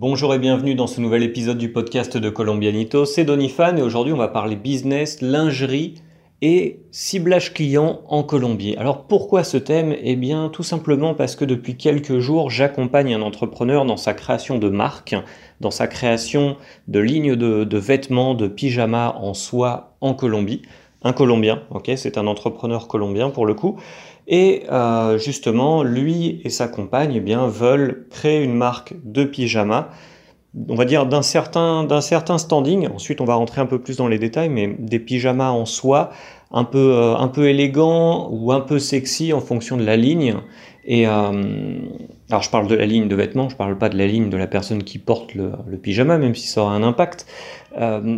Bonjour et bienvenue dans ce nouvel épisode du podcast de Colombianito. C'est Donifan et aujourd'hui on va parler business, lingerie et ciblage client en Colombie. Alors pourquoi ce thème? Eh bien tout simplement parce que depuis quelques jours j'accompagne un entrepreneur dans sa création de marque, dans sa création de lignes de, vêtements, de pyjamas en soie en Colombie. Un Colombien, ok, c'est un entrepreneur colombien pour le coup. Et euh, justement, lui et sa compagne eh bien, veulent créer une marque de pyjama, on va dire d'un certain, standing. Ensuite, on va rentrer un peu plus dans les détails, mais des pyjamas en soie, un peu, euh, élégants ou un peu sexy en fonction de la ligne. Et euh, alors, je parle de la ligne de vêtements, je parle pas de la ligne de la personne qui porte le, le pyjama, même si ça aura un impact.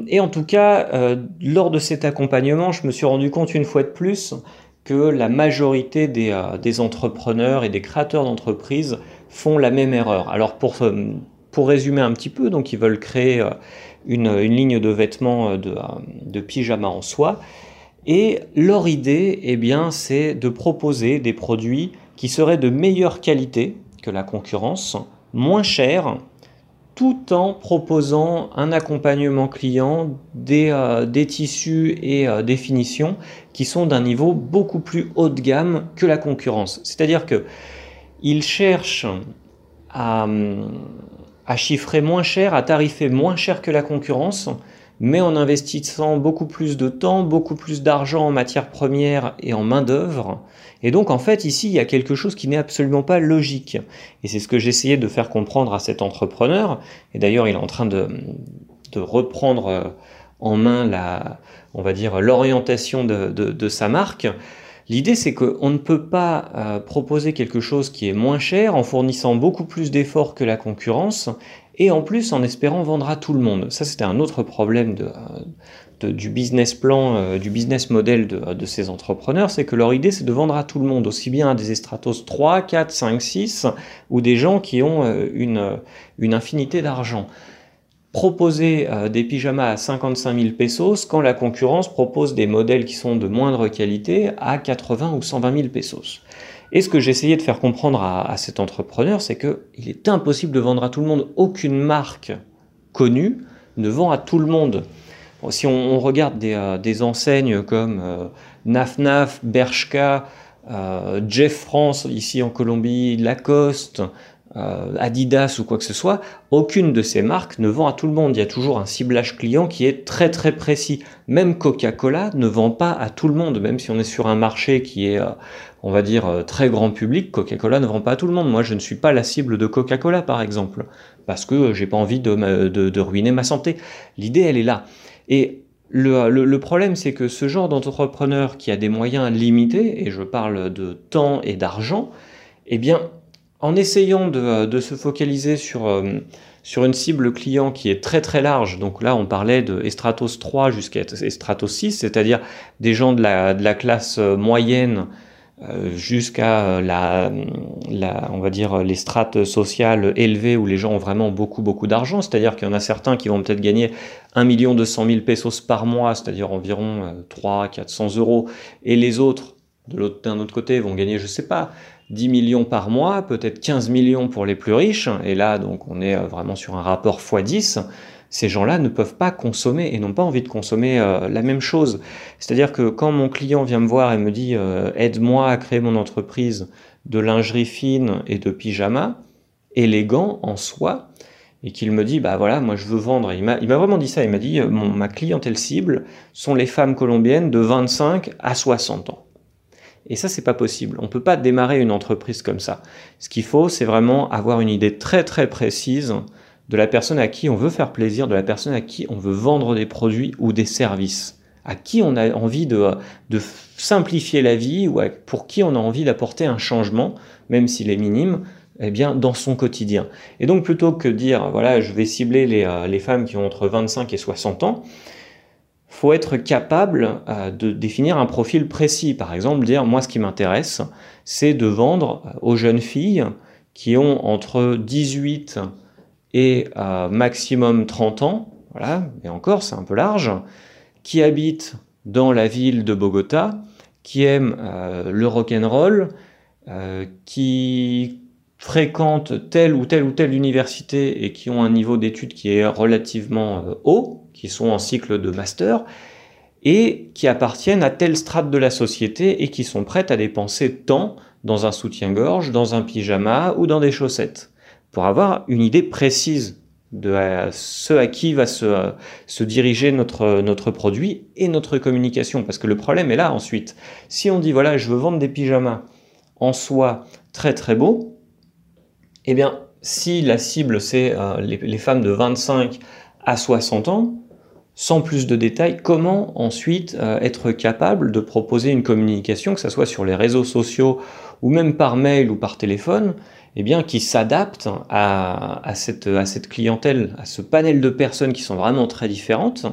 et en tout cas, lors de cet accompagnement, je me suis rendu compte une fois de plus que la majorité euh, des, entrepreneurs et des créateurs d'entreprises font la même erreur. Alors pour, euh, pour résumer un petit peu, donc ils veulent créer euh, une, ligne de vêtements de, de pyjama en soie. Et leur idée, eh bien, c'est de proposer des produits qui seraient de meilleure qualité que la concurrence, moins chers tout en proposant un accompagnement client, des, euh, tissus et euh, des finitions qui sont d'un niveau beaucoup plus haut de gamme que la concurrence. C'est-à-dire que ils cherchent à, à chiffrer moins cher, à tarifer moins cher que la concurrence, mais en investissant beaucoup plus de temps, beaucoup plus d'argent en matières premières et en main-d'œuvre. Et donc, en fait, ici, il y a quelque chose qui n'est absolument pas logique. Et c'est ce que j'essayais de faire comprendre à cet entrepreneur. Et d'ailleurs, il est en train de, reprendre euh, en main la, on va dire, l'orientation de, sa marque. L'idée, c'est qu'on ne peut pas euh, proposer quelque chose qui est moins cher en fournissant beaucoup plus d'efforts que la concurrence et en plus en espérant vendre à tout le monde. Ça, c'était un autre problème du business plan, euh, du business model de, ces entrepreneurs, c'est que leur idée, c'est de vendre à tout le monde, aussi bien à des estratos 3, 4, 5, 6, ou des gens qui ont euh, une, infinité d'argent proposer euh, des pyjamas à 55 000 pesos quand la concurrence propose des modèles qui sont de moindre qualité à 80 ou 120 000 pesos. Et ce que j'essayais de faire comprendre à, cet entrepreneur, c'est qu'il est impossible de vendre à tout le monde. Aucune marque connue ne vend à tout le monde. si on, regarde des, euh, enseignes comme euh, Naf Naf, Bershka, euh, Jeff France ici en Colombie, Lacoste, euh, Adidas ou quoi que ce soit, aucune de ces marques ne vend à tout le monde. Il y a toujours un ciblage client qui est très très précis. Même Coca-Cola ne vend pas à tout le monde, même si on est sur un marché qui est, euh, on va dire, euh, très grand public, Coca-Cola ne vend pas à tout le monde. Moi, je ne suis pas la cible de Coca-Cola, par exemple, parce que j'ai pas envie de, ruiner ma santé. L'idée, elle est là. Et le, problème, c'est que ce genre d'entrepreneur qui a des moyens limités, et je parle de temps et d'argent, eh bien, en essayant de, se focaliser sur, euh, sur une cible client qui est très très large, donc là on parlait de Estratos 3 jusqu'à Estratos 6, c'est-à-dire des gens de la, classe euh, moyenne euh, jusqu'à la, la, on va dire les strates sociales élevées où les gens ont vraiment beaucoup beaucoup d'argent, c'est-à-dire qu'il y en a certains qui vont peut-être gagner 1 million 200 000 pesos par mois, c'est-à-dire environ 3 400 euros, et les autres d'un autre côté vont gagner, je sais pas, 10 millions par mois, peut-être 15 millions pour les plus riches, et là donc on est euh, vraiment sur un rapport x10, ces gens-là ne peuvent pas consommer et n'ont pas envie de consommer euh, la même chose. C'est-à-dire que quand mon client vient me voir et me dit euh, aide-moi à créer mon entreprise de lingerie fine et de pyjama, élégant en soi, et qu'il me dit bah voilà moi je veux vendre. Il m'a vraiment dit ça. Il m'a dit ma clientèle cible sont les femmes colombiennes de 25 à 60 ans et ça, c'est pas possible. On peut pas démarrer une entreprise comme ça. Ce qu'il faut, c'est vraiment avoir une idée très très précise de la personne à qui on veut faire plaisir, de la personne à qui on veut vendre des produits ou des services, à qui on a envie de, simplifier la vie ou pour qui on a envie d'apporter un changement, même s'il est minime, eh bien, dans son quotidien. Et donc, plutôt que dire, voilà, je vais cibler les, euh, les femmes qui ont entre 25 et 60 ans, faut être capable euh, de définir un profil précis. Par exemple, dire moi ce qui m'intéresse, c'est de vendre aux jeunes filles qui ont entre 18 et euh, maximum 30 ans, voilà, et encore c'est un peu large, qui habitent dans la ville de Bogota, qui aiment euh, le rock and roll, qui fréquentent telle ou telle ou telle université et qui ont un niveau d'études qui est relativement euh, haut, qui sont en cycle de master, et qui appartiennent à telle strate de la société et qui sont prêtes à dépenser tant dans un soutien-gorge, dans un pyjama ou dans des chaussettes, pour avoir une idée précise de ce à qui va se, se, diriger notre, notre produit et notre communication. Parce que le problème est là ensuite. Si on dit, voilà, je veux vendre des pyjamas en soi très très beaux, eh bien, si la cible, c'est euh, les, femmes de 25 à 60 ans, sans plus de détails, comment ensuite euh, être capable de proposer une communication, que ce soit sur les réseaux sociaux ou même par mail ou par téléphone, eh bien, qui s'adapte à, cette clientèle, à ce panel de personnes qui sont vraiment très différentes,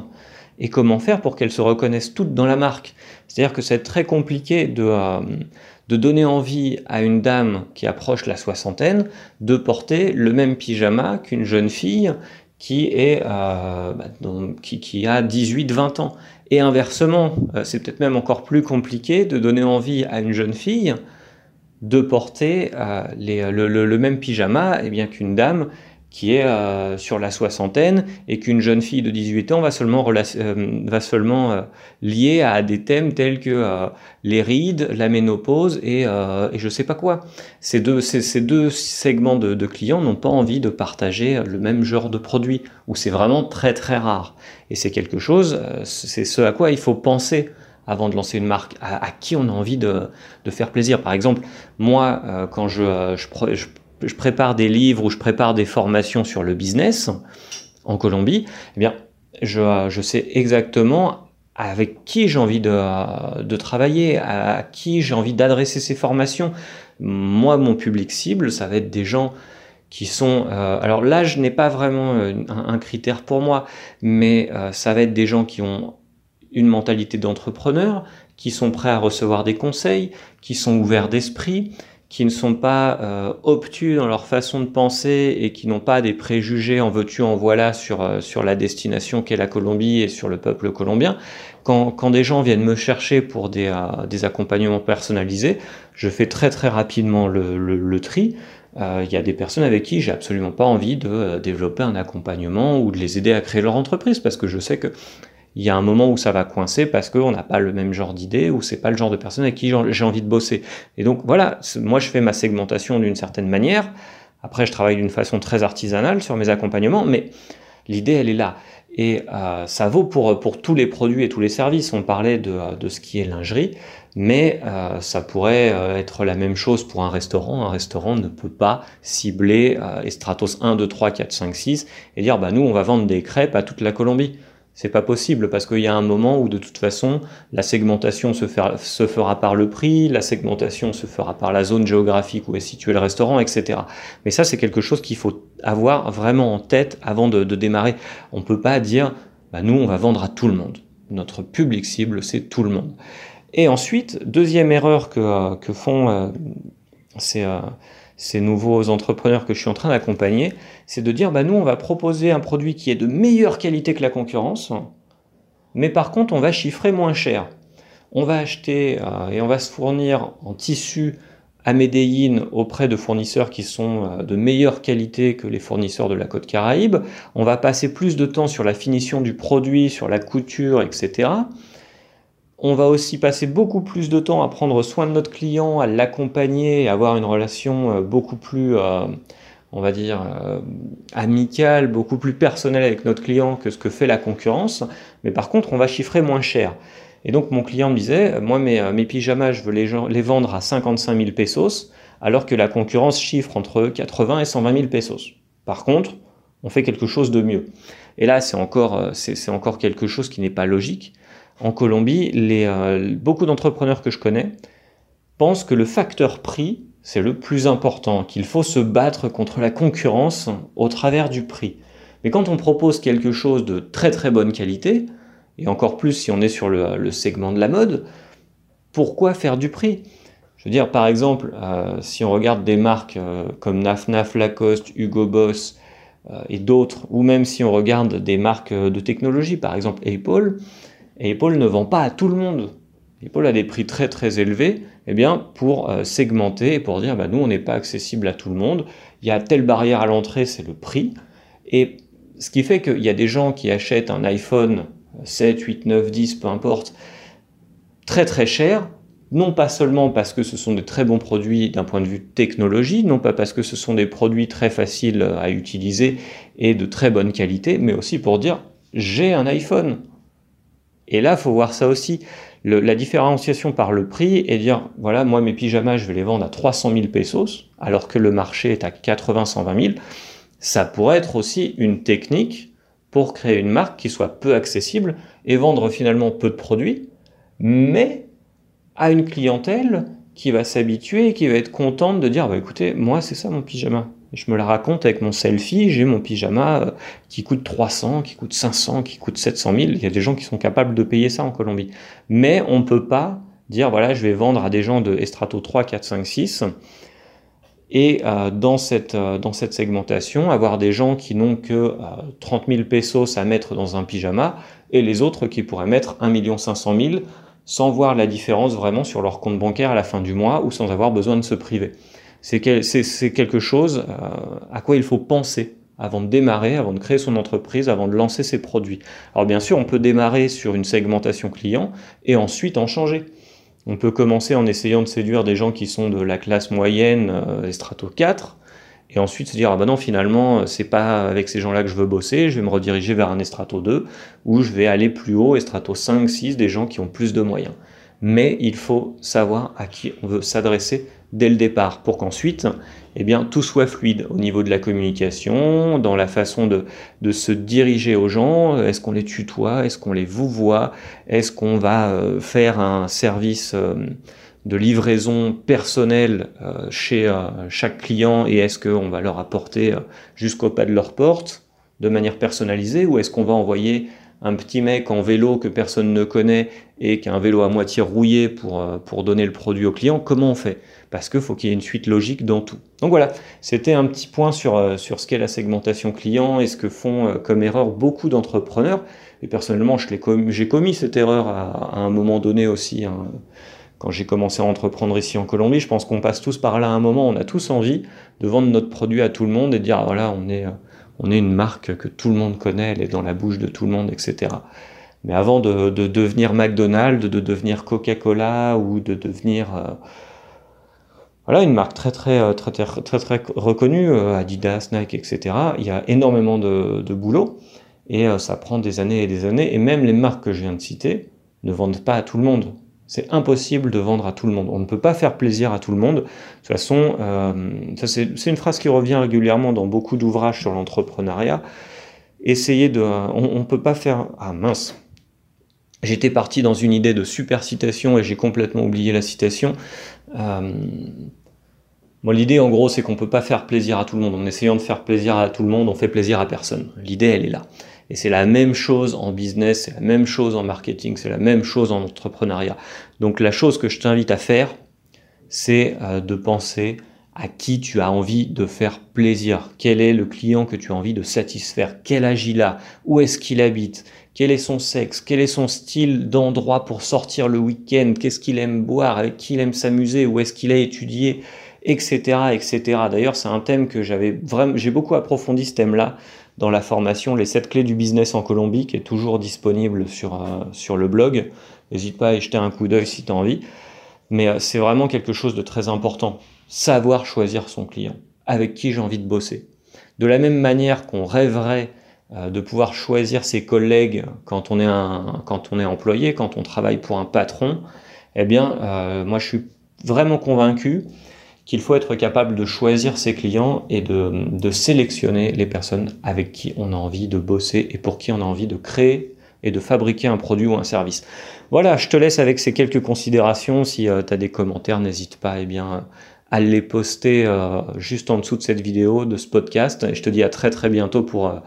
et comment faire pour qu'elles se reconnaissent toutes dans la marque. C'est-à-dire que c'est très compliqué de, euh, de donner envie à une dame qui approche la soixantaine de porter le même pyjama qu'une jeune fille qui, est, euh, bah, qui, qui, a 18-20 ans. Et inversement, euh, c'est peut-être même encore plus compliqué de donner envie à une jeune fille de porter euh, le, même pyjama eh bien qu'une dame qui est euh, sur la soixantaine et qu'une jeune fille de 18 ans va seulement, euh, va seulement euh, lier à des thèmes tels que les rides, la ménopause et, et je sais pas quoi. Ces deux, ces, deux segments de, clients n'ont pas envie de partager le même genre de produit, ou c'est vraiment très très rare. Et c'est quelque chose, c'est ce à quoi il faut penser avant de lancer une marque, à, qui on a envie de, de, faire plaisir. Par exemple, moi, quand je, je je prépare des livres ou je prépare des formations sur le business en Colombie, eh bien, je, je sais exactement avec qui j'ai envie de, travailler, à qui j'ai envie d'adresser ces formations. Moi, mon public cible, ça va être des gens qui sont... Euh, alors l'âge n'est pas vraiment euh, un, un, critère pour moi, mais euh, ça va être des gens qui ont une mentalité d'entrepreneur, qui sont prêts à recevoir des conseils, qui sont ouverts d'esprit, qui ne sont pas euh, obtus dans leur façon de penser et qui n'ont pas des préjugés en veux-tu, en voilà sur, euh, sur la destination qu'est la Colombie et sur le peuple colombien. Quand, quand des gens viennent me chercher pour des, euh, des accompagnements personnalisés, je fais très très rapidement le, le, le tri. Il y a des personnes avec qui j'ai absolument pas envie de développer un accompagnement ou de les aider à créer leur entreprise parce que je sais que il y a un moment où ça va coincer parce qu'on n'a pas le même genre d'idée ou c'est pas le genre de personne avec qui j'ai envie de bosser. Et donc voilà, moi je fais ma segmentation d'une certaine manière. Après, je travaille d'une façon très artisanale sur mes accompagnements, mais l'idée elle est là. Et euh, ça vaut pour, tous les produits et tous les services. On parlait de, ce qui est lingerie, mais euh, ça pourrait euh, être la même chose pour un restaurant. Un restaurant ne peut pas cibler euh, Estratos 1, 2, 3, 4, 5, 6 et dire bah nous on va vendre des crêpes à toute la Colombie. C'est pas possible parce qu'il y a un moment où de toute façon la segmentation se, faire, se, fera par le prix, la segmentation se fera par la zone géographique où est situé le restaurant, etc. Mais ça c'est quelque chose qu'il faut avoir vraiment en tête avant de, de démarrer. On peut pas dire bah, nous on va vendre à tout le monde. Notre public cible c'est tout le monde. Et ensuite deuxième erreur que, euh, que font euh, ces euh, ces nouveaux entrepreneurs que je suis en train d'accompagner, c'est de dire, bah, nous, on va proposer un produit qui est de meilleure qualité que la concurrence, mais par contre, on va chiffrer moins cher. On va acheter euh, et on va se fournir en tissu à Medellin auprès de fournisseurs qui sont euh, de meilleure qualité que les fournisseurs de la côte caraïbe. On va passer plus de temps sur la finition du produit, sur la couture, etc. On va aussi passer beaucoup plus de temps à prendre soin de notre client, à l'accompagner, à avoir une relation euh, beaucoup plus, euh, on va dire, euh, amicale, beaucoup plus personnelle avec notre client que ce que fait la concurrence. Mais par contre, on va chiffrer moins cher. Et donc mon client me disait, moi mes, pyjamas, je veux les, vendre à 55 000 pesos, alors que la concurrence chiffre entre 80 et 120 000 pesos. Par contre, on fait quelque chose de mieux. Et là, c'est encore quelque chose qui n'est pas logique en Colombie, euh, beaucoup d'entrepreneurs que je connais pensent que le facteur prix, c'est le plus important, qu'il faut se battre contre la concurrence au travers du prix. Mais quand on propose quelque chose de très très bonne qualité, et encore plus si on est sur le, segment de la mode, pourquoi faire du prix? Je veux dire, par exemple, euh, si on regarde des marques euh, comme Naf Lacoste, Hugo Boss et d'autres, ou même si on regarde des marques de technologie, par exemple Apple, et Apple ne vend pas à tout le monde. les pôles à des prix très très élevés, eh bien pour euh, segmenter et pour dire bah, nous on n'est pas accessible à tout le monde, il y a telle barrière à l'entrée, c'est le prix. Et ce qui fait qu'il y a des gens qui achètent un iPhone 7, 8, 9, 10, peu importe, très très cher, non pas seulement parce que ce sont des très bons produits d'un point de vue technologie, non pas parce que ce sont des produits très faciles à utiliser et de très bonne qualité, mais aussi pour dire j'ai un iPhone. Et là, faut voir ça aussi. la différenciation par le prix et dire voilà, moi mes pyjamas, je vais les vendre à 300 000 pesos, alors que le marché est à 80, 120 000. Ça pourrait être aussi une technique pour créer une marque qui soit peu accessible et vendre finalement peu de produits, mais à une clientèle qui va s'habituer et qui va être contente de dire bah écoutez, moi c'est ça mon pyjama. Je me la raconte avec mon selfie, j'ai mon pyjama euh, qui coûte 300, qui coûte 500, qui coûte 700 000. Il y a des gens qui sont capables de payer ça en Colombie. Mais on ne peut pas dire, voilà, je vais vendre à des gens de Estrato 3, 4, 5, 6. Et euh, dans, cette, euh, dans cette segmentation, avoir des gens qui n'ont que 30 000 pesos à mettre dans un pyjama et les autres qui pourraient mettre 1 500 000 sans voir la différence vraiment sur leur compte bancaire à la fin du mois ou sans avoir besoin de se priver. C'est quelque chose euh, à quoi il faut penser avant de démarrer, avant de créer son entreprise, avant de lancer ses produits. Alors bien sûr, on peut démarrer sur une segmentation client et ensuite en changer. On peut commencer en essayant de séduire des gens qui sont de la classe moyenne, euh, strato 4, et ensuite se dire ah ben non finalement c'est pas avec ces gens-là que je veux bosser, je vais me rediriger vers un estrato 2 ou je vais aller plus haut, estrato 5, 6, des gens qui ont plus de moyens. Mais il faut savoir à qui on veut s'adresser dès le départ pour qu'ensuite eh tout soit fluide au niveau de la communication, dans la façon de, de se diriger aux gens. Est-ce qu'on les tutoie? Est-ce qu'on les vous voit Est-ce qu'on va euh, faire un service euh, de livraison personnelle euh, chez chaque client et est-ce qu'on va leur apporter jusqu'au pas de leur porte de manière personnalisée ou est-ce qu'on va envoyer un petit mec en vélo que personne ne connaît et qui a un vélo à moitié rouillé pour, euh, pour donner le produit au client, comment on fait? Parce qu'il faut qu'il y ait une suite logique dans tout. Donc voilà, c'était un petit point sur, euh, sur ce qu'est la segmentation client et ce que font euh, comme erreur beaucoup d'entrepreneurs. Et personnellement, j'ai commis, cette erreur à, un moment donné aussi. Hein. Quand j'ai commencé à entreprendre ici en Colombie, je pense qu'on passe tous par là à un moment, on a tous envie de vendre notre produit à tout le monde et de dire, ah, voilà, on est on est une marque que tout le monde connaît, elle est dans la bouche de tout le monde, etc. Mais avant de, devenir McDonald's, de devenir Coca-Cola ou de devenir euh, voilà une marque très très euh, très très très, reconnue, euh, Adidas, Nike, etc. Il y a énormément de, de boulot et ça prend des années et des années. Et même les marques que je viens de citer ne vendent pas à tout le monde. C'est impossible de vendre à tout le monde. On ne peut pas faire plaisir à tout le monde. De toute façon, euh, c'est une phrase qui revient régulièrement dans beaucoup d'ouvrages sur l'entrepreneuriat. Essayer de... On ne peut pas faire... Ah mince. J'étais parti dans une idée de super citation et j'ai complètement oublié la citation. Euh, l'idée, en gros, c'est qu'on ne peut pas faire plaisir à tout le monde. En essayant de faire plaisir à tout le monde, on fait plaisir à personne. L'idée, elle est là. Et c'est la même chose en business, c'est la même chose en marketing, c'est la même chose en entrepreneuriat. Donc la chose que je t'invite à faire, c'est euh, de penser à qui tu as envie de faire plaisir. Quel est le client que tu as envie de satisfaire? Quel âge il a Où est-ce qu'il habite? Quel est son sexe? Quel est son style d'endroit pour sortir le week-end? Qu'est-ce qu'il aime boire? Avec qui il aime s'amuser? Où est-ce qu'il a étudié? Etc. etc. D'ailleurs, c'est un thème que j'avais vraiment, j'ai beaucoup approfondi ce thème-là dans la formation Les 7 clés du business en Colombie, qui est toujours disponible sur, euh, sur le blog. N'hésite pas à y jeter un coup d'œil si tu as envie. Mais euh, c'est vraiment quelque chose de très important. Savoir choisir son client, avec qui j'ai envie de bosser. De la même manière qu'on rêverait euh, de pouvoir choisir ses collègues quand on est, un, quand on est employé, quand on travaille pour un patron, eh bien, moi je suis vraiment convaincu qu'il faut être capable de choisir ses clients et de, sélectionner les personnes avec qui on a envie de bosser et pour qui on a envie de créer et de fabriquer un produit ou un service. Voilà, je te laisse avec ces quelques considérations. Si euh, tu as des commentaires, n'hésite pas eh bien, à les poster euh, juste en dessous de cette vidéo, de ce podcast. Et je te dis à très très bientôt pour, euh,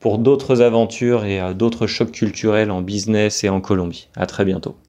pour d'autres aventures et d'autres chocs culturels en business et en Colombie. À très bientôt.